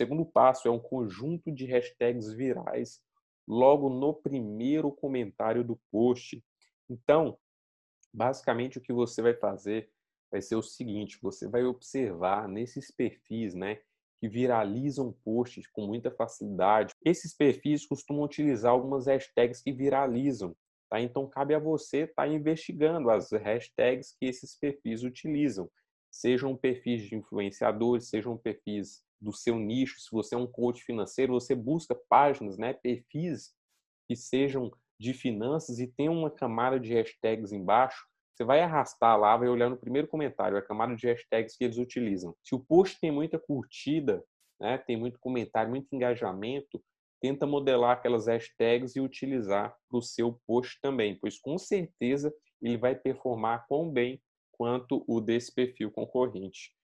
segundo passo é um conjunto de hashtags virais logo no primeiro comentário do post. Então, basicamente o que você vai fazer vai ser o seguinte, você vai observar nesses perfis, né, que viralizam posts com muita facilidade. Esses perfis costumam utilizar algumas hashtags que viralizam, tá? Então cabe a você estar tá investigando as hashtags que esses perfis utilizam. Sejam perfis de influenciadores, sejam perfis do seu nicho, se você é um coach financeiro, você busca páginas, né, perfis que sejam de finanças e tem uma camada de hashtags embaixo, você vai arrastar lá, vai olhar no primeiro comentário, a camada de hashtags que eles utilizam. Se o post tem muita curtida, né, tem muito comentário, muito engajamento, tenta modelar aquelas hashtags e utilizar para o seu post também, pois com certeza ele vai performar tão bem quanto o desse perfil concorrente.